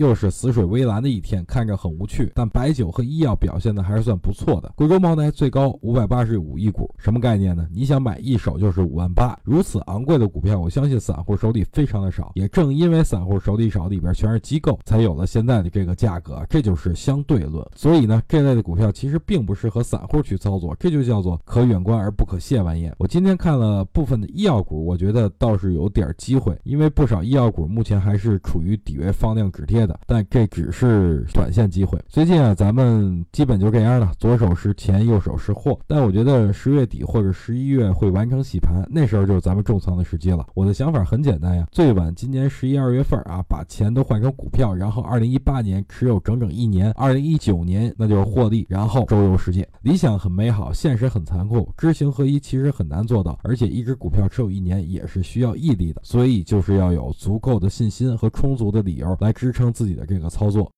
又是死水微澜的一天，看着很无趣。但白酒和医药表现的还是算不错的。贵州茅台最高五百八十五一股，什么概念呢？你想买一手就是五万八，如此昂贵的股票，我相信散户手里非常的少。也正因为散户手里少，里边全是机构，才有了现在的这个价格。这就是相对论。所以呢，这类的股票其实并不适合散户去操作，这就叫做可远观而不可亵玩焉。我今天看了部分的医药股，我觉得倒是有点机会，因为不少医药股目前还是处于底位放量止跌的，但这只是短线机会。最近啊，咱们基本就这样了，左手是钱，右手是货。但我觉得十月底或者十一月会完成洗盘，那时候就是咱们重仓的时机了。我的想法很简单呀，最晚今年十一二月份啊，把钱都换成股票，然后二零一八年持有整整一年，二零一九年那就是获利，然后周游世界。理想很美好，现实很残酷，知行合一其实很难做到，而且一只股票持有一年也是需要毅力的，所以就是要有足够的信心和充足的理由来支撑自己的这个操作。